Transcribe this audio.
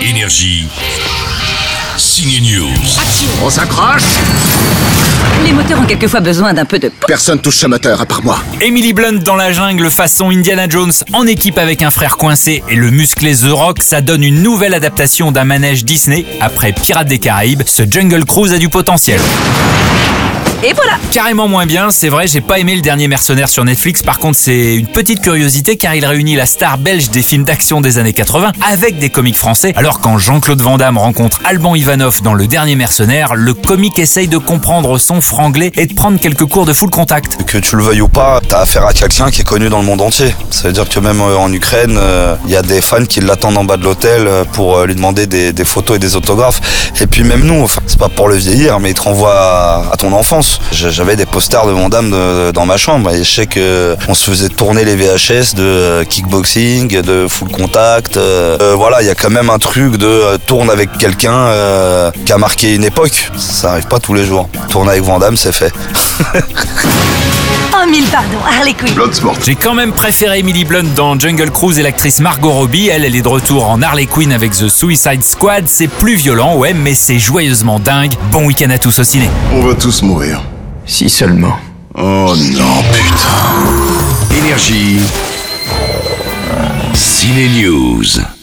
Énergie. Signe News. On s'accroche? Les moteurs ont quelquefois besoin d'un peu de... Personne touche ce moteur à part moi. Emily Blunt dans la jungle façon Indiana Jones en équipe avec un frère coincé et le musclé The Rock, ça donne une nouvelle adaptation d'un manège Disney. Après Pirates des Caraïbes, ce Jungle Cruise a du potentiel. Et voilà Carrément moins bien, c'est vrai, j'ai pas aimé le dernier mercenaire sur Netflix, par contre c'est une petite curiosité car il réunit la star belge des films d'action des années 80 avec des comiques français, alors quand Jean-Claude Van Damme rencontre Alban Ivanov dans le dernier mercenaire, le comique essaye de comprendre son franglais et de prendre quelques cours de full contact. Que tu le veuilles ou pas, t'as affaire à quelqu'un qui est connu dans le monde entier. Ça veut dire que même euh, en Ukraine, euh, il y a des fans qui l'attendent en bas de l'hôtel euh, pour euh, lui demander des, des photos et des autographes. Et puis même nous, enfin, c'est pas pour le vieillir, mais il te renvoie à, à ton enfance. J'avais des posters de mon dame de- dans ma chambre et je sais que on se faisait tourner les VHS de euh, kickboxing, de full contact. euh, euh, voilà, il y a quand même un truc de euh, tourne avec quelqu'un euh, qui a marqué une époque. Ça arrive pas tous les jours. Tourner avec Van Damme, c'est fait. Oh mille pardons, Harley Quinn Bloodsport. J'ai quand même préféré Emily Blunt dans Jungle Cruise et l'actrice Margot Robbie. Elle, elle est de retour en Harley Quinn avec The Suicide Squad. C'est plus violent, ouais, mais c'est joyeusement dingue. Bon week-end à tous au ciné. On va tous mourir. Si seulement. Oh non, putain. Énergie. Ciné News.